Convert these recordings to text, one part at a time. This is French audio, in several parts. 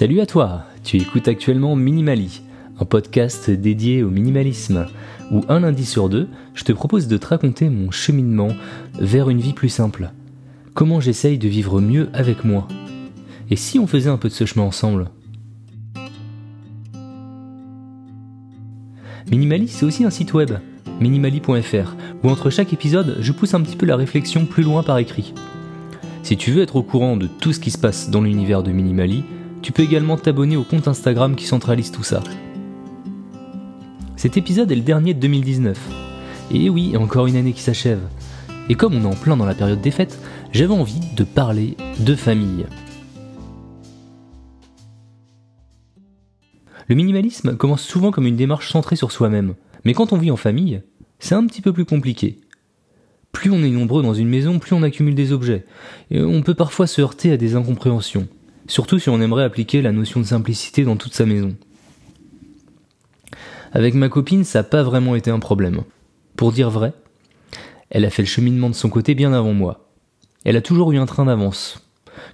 Salut à toi, tu écoutes actuellement Minimali, un podcast dédié au minimalisme, où un lundi sur deux, je te propose de te raconter mon cheminement vers une vie plus simple. Comment j'essaye de vivre mieux avec moi. Et si on faisait un peu de ce chemin ensemble? Minimali, c'est aussi un site web, minimali.fr, où entre chaque épisode, je pousse un petit peu la réflexion plus loin par écrit. Si tu veux être au courant de tout ce qui se passe dans l'univers de Minimali, tu peux également t'abonner au compte Instagram qui centralise tout ça. Cet épisode est le dernier de 2019. Et oui, encore une année qui s'achève. Et comme on est en plein dans la période des fêtes, j'avais envie de parler de famille. Le minimalisme commence souvent comme une démarche centrée sur soi-même. Mais quand on vit en famille, c'est un petit peu plus compliqué. Plus on est nombreux dans une maison, plus on accumule des objets. Et on peut parfois se heurter à des incompréhensions surtout si on aimerait appliquer la notion de simplicité dans toute sa maison. Avec ma copine, ça n'a pas vraiment été un problème. Pour dire vrai, elle a fait le cheminement de son côté bien avant moi. Elle a toujours eu un train d'avance,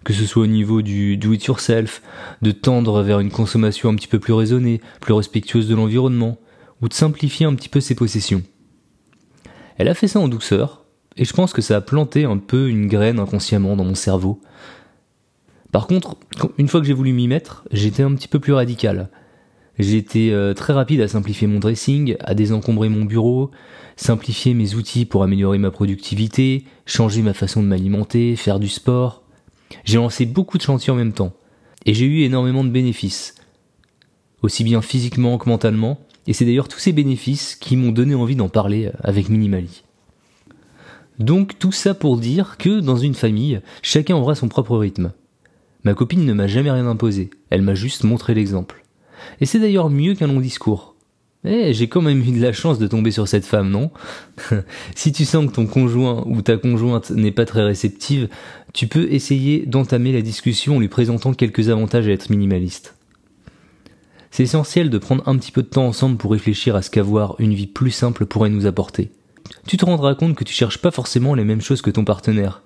que ce soit au niveau du do it yourself, de tendre vers une consommation un petit peu plus raisonnée, plus respectueuse de l'environnement, ou de simplifier un petit peu ses possessions. Elle a fait ça en douceur, et je pense que ça a planté un peu une graine inconsciemment dans mon cerveau, par contre, une fois que j'ai voulu m'y mettre, j'étais un petit peu plus radical. J'ai été euh, très rapide à simplifier mon dressing, à désencombrer mon bureau, simplifier mes outils pour améliorer ma productivité, changer ma façon de m'alimenter, faire du sport. J'ai lancé beaucoup de chantiers en même temps, et j'ai eu énormément de bénéfices, aussi bien physiquement que mentalement, et c'est d'ailleurs tous ces bénéfices qui m'ont donné envie d'en parler avec Minimali. Donc tout ça pour dire que dans une famille, chacun aura son propre rythme. Ma copine ne m'a jamais rien imposé, elle m'a juste montré l'exemple. Et c'est d'ailleurs mieux qu'un long discours. Eh, j'ai quand même eu de la chance de tomber sur cette femme, non? Si tu sens que ton conjoint ou ta conjointe n'est pas très réceptive, tu peux essayer d'entamer la discussion en lui présentant quelques avantages à être minimaliste. C'est essentiel de prendre un petit peu de temps ensemble pour réfléchir à ce qu'avoir une vie plus simple pourrait nous apporter. Tu te rendras compte que tu cherches pas forcément les mêmes choses que ton partenaire.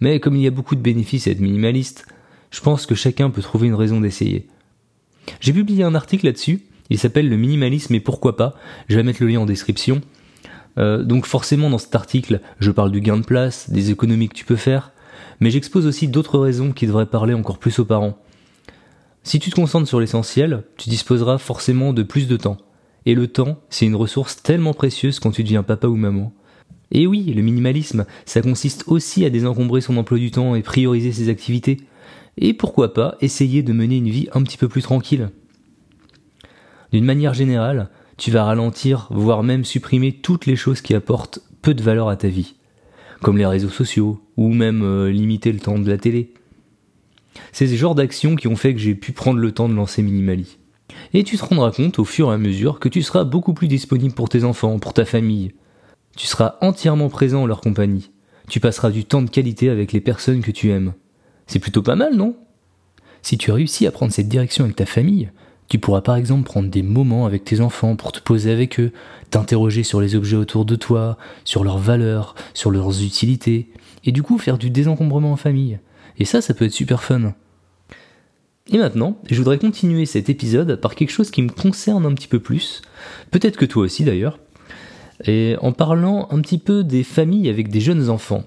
Mais comme il y a beaucoup de bénéfices à être minimaliste, je pense que chacun peut trouver une raison d'essayer. J'ai publié un article là-dessus, il s'appelle Le minimalisme et pourquoi pas, je vais mettre le lien en description. Euh, donc forcément dans cet article, je parle du gain de place, des économies que tu peux faire, mais j'expose aussi d'autres raisons qui devraient parler encore plus aux parents. Si tu te concentres sur l'essentiel, tu disposeras forcément de plus de temps. Et le temps, c'est une ressource tellement précieuse quand tu deviens papa ou maman. Et oui, le minimalisme, ça consiste aussi à désencombrer son emploi du temps et prioriser ses activités et pourquoi pas essayer de mener une vie un petit peu plus tranquille. D'une manière générale, tu vas ralentir, voire même supprimer toutes les choses qui apportent peu de valeur à ta vie, comme les réseaux sociaux, ou même euh, limiter le temps de la télé. C'est ces genres d'actions qui ont fait que j'ai pu prendre le temps de lancer Minimali. Et tu te rendras compte au fur et à mesure que tu seras beaucoup plus disponible pour tes enfants, pour ta famille. Tu seras entièrement présent en leur compagnie. Tu passeras du temps de qualité avec les personnes que tu aimes. C'est plutôt pas mal, non? Si tu réussis à prendre cette direction avec ta famille, tu pourras par exemple prendre des moments avec tes enfants pour te poser avec eux, t'interroger sur les objets autour de toi, sur leurs valeurs, sur leurs utilités, et du coup faire du désencombrement en famille. Et ça, ça peut être super fun. Et maintenant, je voudrais continuer cet épisode par quelque chose qui me concerne un petit peu plus, peut-être que toi aussi d'ailleurs, et en parlant un petit peu des familles avec des jeunes enfants.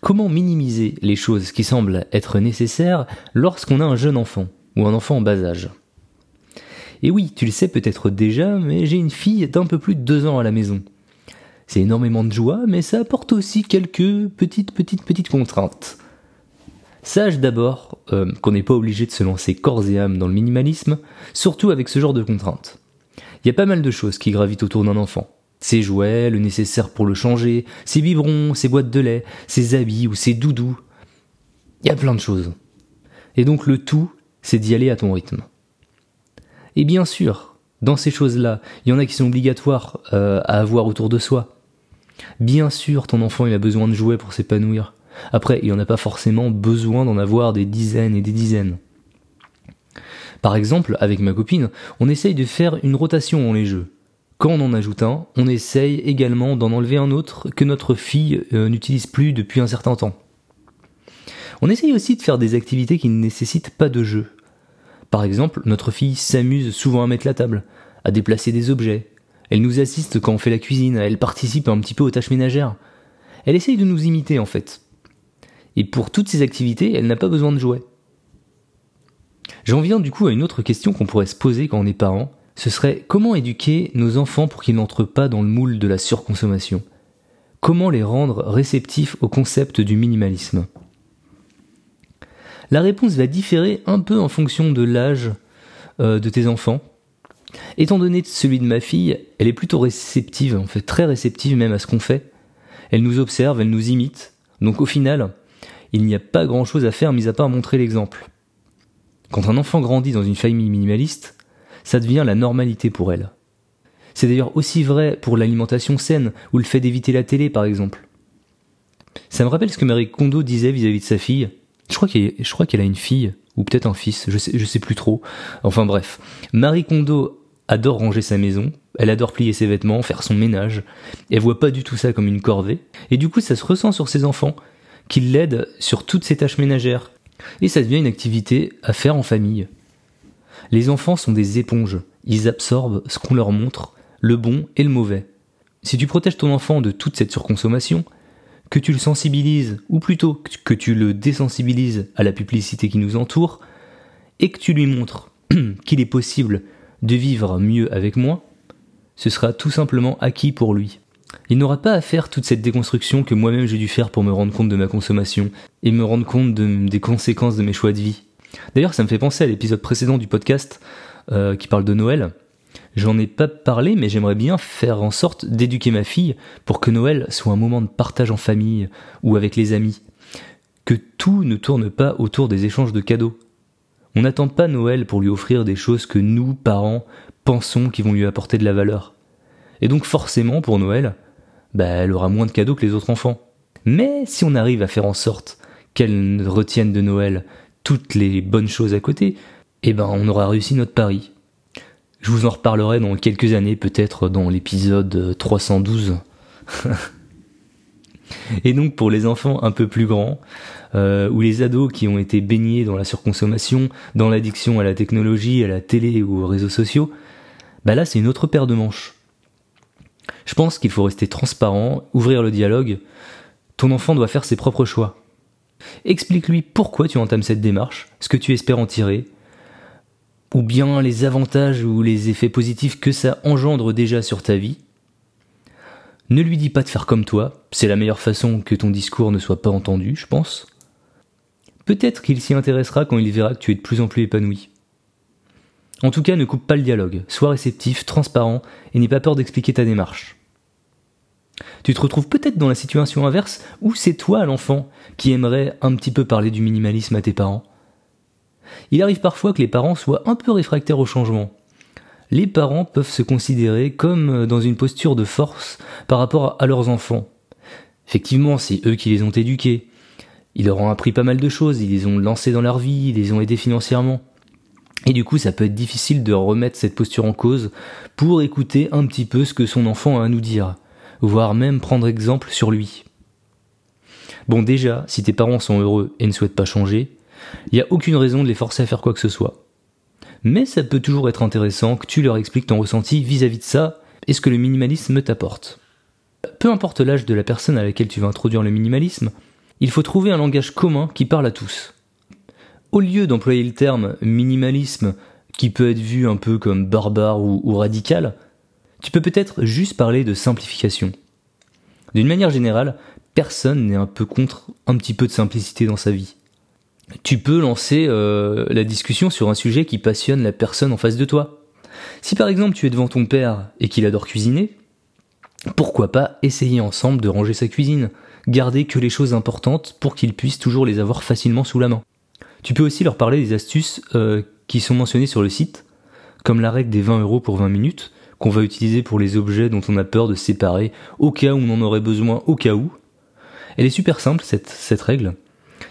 Comment minimiser les choses qui semblent être nécessaires lorsqu'on a un jeune enfant ou un enfant en bas âge? Et oui, tu le sais peut-être déjà, mais j'ai une fille d'un peu plus de deux ans à la maison. C'est énormément de joie, mais ça apporte aussi quelques petites, petites, petites contraintes. Sache d'abord euh, qu'on n'est pas obligé de se lancer corps et âme dans le minimalisme, surtout avec ce genre de contraintes. Il y a pas mal de choses qui gravitent autour d'un enfant ses jouets, le nécessaire pour le changer, ses biberons, ses boîtes de lait, ses habits ou ses doudous. Il y a plein de choses. Et donc le tout, c'est d'y aller à ton rythme. Et bien sûr, dans ces choses-là, il y en a qui sont obligatoires euh, à avoir autour de soi. Bien sûr, ton enfant il a besoin de jouets pour s'épanouir. Après, il n'y en a pas forcément besoin d'en avoir des dizaines et des dizaines. Par exemple, avec ma copine, on essaye de faire une rotation dans les jeux. Quand on en ajoute un, on essaye également d'en enlever un autre que notre fille euh, n'utilise plus depuis un certain temps. On essaye aussi de faire des activités qui ne nécessitent pas de jeu. Par exemple, notre fille s'amuse souvent à mettre la table, à déplacer des objets. Elle nous assiste quand on fait la cuisine, elle participe un petit peu aux tâches ménagères. Elle essaye de nous imiter en fait. Et pour toutes ces activités, elle n'a pas besoin de jouets. J'en viens du coup à une autre question qu'on pourrait se poser quand on est parent. Ce serait comment éduquer nos enfants pour qu'ils n'entrent pas dans le moule de la surconsommation? Comment les rendre réceptifs au concept du minimalisme? La réponse va différer un peu en fonction de l'âge euh, de tes enfants. Étant donné celui de ma fille, elle est plutôt réceptive, en fait très réceptive même à ce qu'on fait. Elle nous observe, elle nous imite. Donc au final, il n'y a pas grand chose à faire mis à part montrer l'exemple. Quand un enfant grandit dans une famille minimaliste, ça devient la normalité pour elle. C'est d'ailleurs aussi vrai pour l'alimentation saine ou le fait d'éviter la télé par exemple. Ça me rappelle ce que Marie Kondo disait vis-à-vis de sa fille. Je crois qu'elle, a une fille, ou peut-être un fils, je sais, sais plus trop. Enfin bref. Marie Kondo adore ranger sa maison, elle adore plier ses vêtements, faire son ménage. Elle voit pas du tout ça comme une corvée. Et du coup, ça se ressent sur ses enfants, qui l'aident sur toutes ses tâches ménagères. Et ça devient une activité à faire en famille. Les enfants sont des éponges. Ils absorbent ce qu'on leur montre, le bon et le mauvais. Si tu protèges ton enfant de toute cette surconsommation, que tu le sensibilises, ou plutôt que tu le désensibilises à la publicité qui nous entoure, et que tu lui montres qu'il est possible de vivre mieux avec moins, ce sera tout simplement acquis pour lui. Il n'aura pas à faire toute cette déconstruction que moi-même j'ai dû faire pour me rendre compte de ma consommation et me rendre compte des conséquences de mes choix de vie. D'ailleurs, ça me fait penser à l'épisode précédent du podcast euh, qui parle de Noël. J'en ai pas parlé, mais j'aimerais bien faire en sorte d'éduquer ma fille pour que Noël soit un moment de partage en famille ou avec les amis. Que tout ne tourne pas autour des échanges de cadeaux. On n'attend pas Noël pour lui offrir des choses que nous, parents, pensons qui vont lui apporter de la valeur. Et donc forcément, pour Noël, bah, elle aura moins de cadeaux que les autres enfants. Mais si on arrive à faire en sorte qu'elle retienne de Noël toutes les bonnes choses à côté, eh ben on aura réussi notre pari. Je vous en reparlerai dans quelques années, peut-être dans l'épisode 312. Et donc pour les enfants un peu plus grands, euh, ou les ados qui ont été baignés dans la surconsommation, dans l'addiction à la technologie, à la télé ou aux réseaux sociaux, bah là c'est une autre paire de manches. Je pense qu'il faut rester transparent, ouvrir le dialogue. Ton enfant doit faire ses propres choix. Explique-lui pourquoi tu entames cette démarche, ce que tu espères en tirer, ou bien les avantages ou les effets positifs que ça engendre déjà sur ta vie. Ne lui dis pas de faire comme toi, c'est la meilleure façon que ton discours ne soit pas entendu, je pense. Peut-être qu'il s'y intéressera quand il verra que tu es de plus en plus épanoui. En tout cas, ne coupe pas le dialogue, sois réceptif, transparent, et n'aie pas peur d'expliquer ta démarche. Tu te retrouves peut-être dans la situation inverse où c'est toi l'enfant qui aimerait un petit peu parler du minimalisme à tes parents. Il arrive parfois que les parents soient un peu réfractaires au changement. Les parents peuvent se considérer comme dans une posture de force par rapport à leurs enfants. Effectivement, c'est eux qui les ont éduqués. Ils leur ont appris pas mal de choses, ils les ont lancés dans leur vie, ils les ont aidés financièrement. Et du coup, ça peut être difficile de remettre cette posture en cause pour écouter un petit peu ce que son enfant a à nous dire, voire même prendre exemple sur lui. Bon déjà, si tes parents sont heureux et ne souhaitent pas changer, il n'y a aucune raison de les forcer à faire quoi que ce soit. Mais ça peut toujours être intéressant que tu leur expliques ton ressenti vis-à-vis de ça et ce que le minimalisme t'apporte. Peu importe l'âge de la personne à laquelle tu vas introduire le minimalisme, il faut trouver un langage commun qui parle à tous au lieu d'employer le terme minimalisme, qui peut être vu un peu comme barbare ou, radical, tu peux peut-être juste parler de simplification. D'une manière générale, personne n'est un peu contre un petit peu de simplicité dans sa vie. Tu peux lancer euh, la discussion sur un sujet qui passionne la personne en face de toi. Si par exemple tu es devant ton père et qu'il adore cuisiner, pourquoi pas essayer ensemble de ranger sa cuisine, garder que les choses importantes pour qu'il puisse toujours les avoir facilement sous la main. Tu peux aussi leur parler des astuces euh, qui sont mentionnées sur le site, comme la règle des 20 euros pour 20 minutes, qu'on va utiliser pour les objets dont on a peur de séparer, au cas où on en aurait besoin, au cas où. Elle est super simple, cette, cette règle.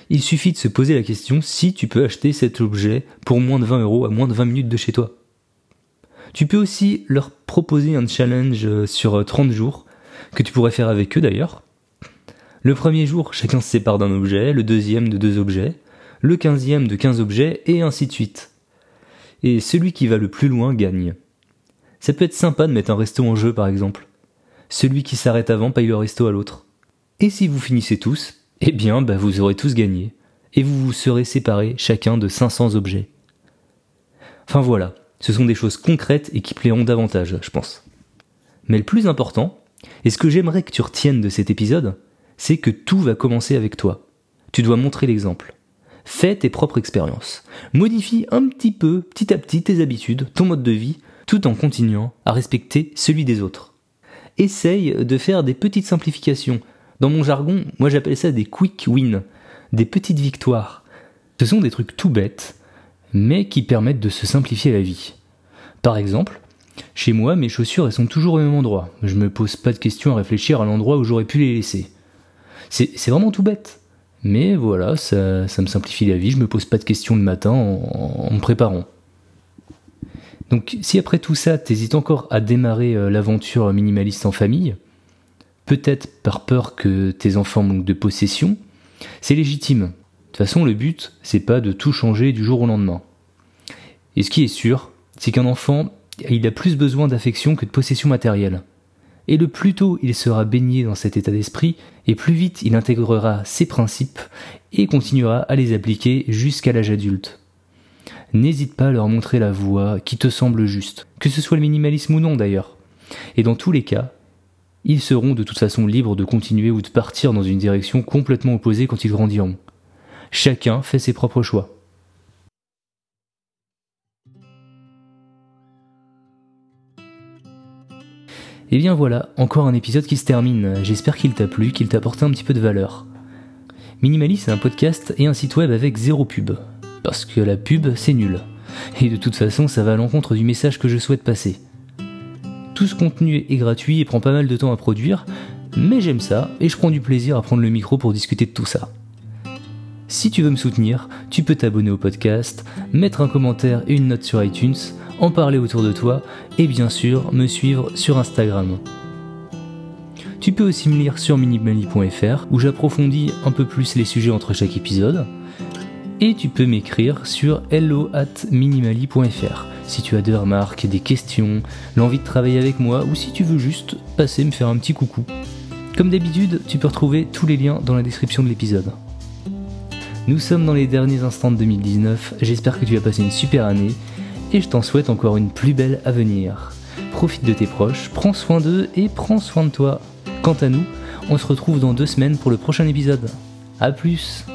Il suffit de se poser la question si tu peux acheter cet objet pour moins de 20 euros à moins de 20 minutes de chez toi. Tu peux aussi leur proposer un challenge euh, sur 30 euh, jours, que tu pourrais faire avec eux d'ailleurs. Le premier jour, chacun se sépare d'un objet, le deuxième de deux objets, le quinzième de 15 objets, et ainsi de suite. et celui qui va le plus loin gagne. Ça peut être sympa de mettre un resto en jeu par exemple. Celui qui s'arrête avant paye le resto à l'autre. Et si vous finissez tous, eh bien bah, vous aurez tous gagné, et vous vous serez séparés chacun de 500 objets. Enfin voilà, ce sont des choses concrètes et qui plairont davantage, je pense. Mais le plus important, et ce que j'aimerais que tu retiennes de cet épisode, c'est que tout va commencer avec toi. Tu dois montrer l'exemple. Fais tes propres expériences. Modifie un petit peu, petit à petit, tes habitudes, ton mode de vie, tout en continuant à respecter celui des autres. Essaye de faire des petites simplifications. Dans mon jargon, moi j'appelle ça des quick wins, des petites victoires. Ce sont des trucs tout bêtes, mais qui permettent de se simplifier la vie. Par exemple, chez moi, mes chaussures elles sont toujours au même endroit. Je me pose pas de questions à réfléchir à l'endroit où j'aurais pu les laisser. C'est vraiment tout bête. Mais voilà, ça, me simplifie la vie, je me pose pas de questions le matin en, me préparant. Donc si après tout ça, t'hésites encore à démarrer euh, l'aventure minimaliste en famille, peut-être par peur que tes enfants manquent de possession, c'est légitime. De toute façon, le but, c'est pas de tout changer du jour au lendemain. Et ce qui est sûr, c'est qu'un enfant, il a plus besoin d'affection que de possession matérielle. Et le plus tôt il sera baigné dans cet état d'esprit, et plus vite il intégrera ces principes et continuera à les appliquer jusqu'à l'âge adulte. N'hésite pas à leur montrer la voie qui te semble juste, que ce soit le minimalisme ou non d'ailleurs. Et dans tous les cas, ils seront de toute façon libres de continuer ou de partir dans une direction complètement opposée quand ils grandiront. Chacun fait ses propres choix. Et bien voilà, encore un épisode qui se termine. J'espère qu'il t'a plu, qu'il t'a apporté un petit peu de valeur. Minimali, c'est un podcast et un site web avec zéro pub. Parce que la pub, c'est nul. Et de toute façon, ça va à l'encontre du message que je souhaite passer. Tout ce contenu est gratuit et prend pas mal de temps à produire, mais j'aime ça et je prends du plaisir à prendre le micro pour discuter de tout ça. Si tu veux me soutenir, tu peux t'abonner au podcast, mettre un commentaire et une note sur iTunes, en parler autour de toi et bien sûr me suivre sur Instagram. Tu peux aussi me lire sur minimali.fr où j'approfondis un peu plus les sujets entre chaque épisode. Et tu peux m'écrire sur hello at minimali.fr si tu as des remarques, des questions, l'envie de travailler avec moi ou si tu veux juste passer me faire un petit coucou. Comme d'habitude, tu peux retrouver tous les liens dans la description de l'épisode. Nous sommes dans les derniers instants de 2019, j'espère que tu as passé une super année et je t'en souhaite encore une plus belle à venir. Profite de tes proches, prends soin d'eux et prends soin de toi. Quant à nous, on se retrouve dans deux semaines pour le prochain épisode. A plus